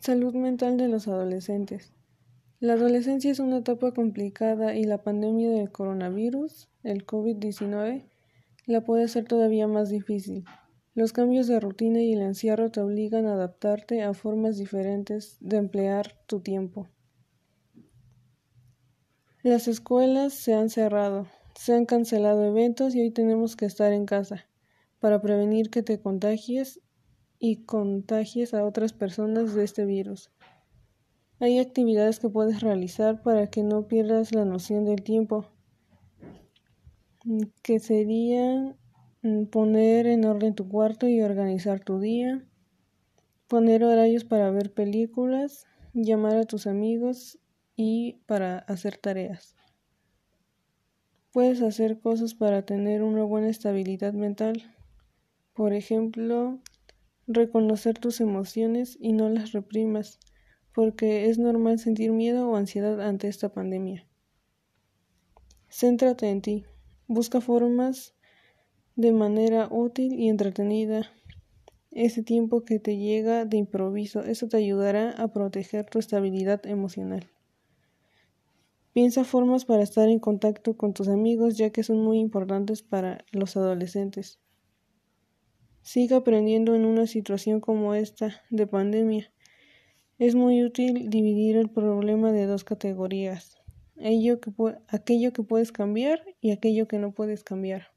Salud mental de los adolescentes. La adolescencia es una etapa complicada y la pandemia del coronavirus, el COVID-19, la puede hacer todavía más difícil. Los cambios de rutina y el encierro te obligan a adaptarte a formas diferentes de emplear tu tiempo. Las escuelas se han cerrado, se han cancelado eventos y hoy tenemos que estar en casa para prevenir que te contagies y contagies a otras personas de este virus. Hay actividades que puedes realizar para que no pierdas la noción del tiempo, que serían mm, poner en orden tu cuarto y organizar tu día, poner horarios para ver películas, llamar a tus amigos y para hacer tareas. Puedes hacer cosas para tener una buena estabilidad mental. Por ejemplo, reconocer tus emociones y no las reprimas, porque es normal sentir miedo o ansiedad ante esta pandemia. Céntrate en ti, busca formas de manera útil y entretenida ese tiempo que te llega de improviso, eso te ayudará a proteger tu estabilidad emocional. Piensa formas para estar en contacto con tus amigos ya que son muy importantes para los adolescentes. Siga aprendiendo en una situación como esta de pandemia. Es muy útil dividir el problema de dos categorías, aquello que, puedes cambiar y aquello que no puedes cambiar.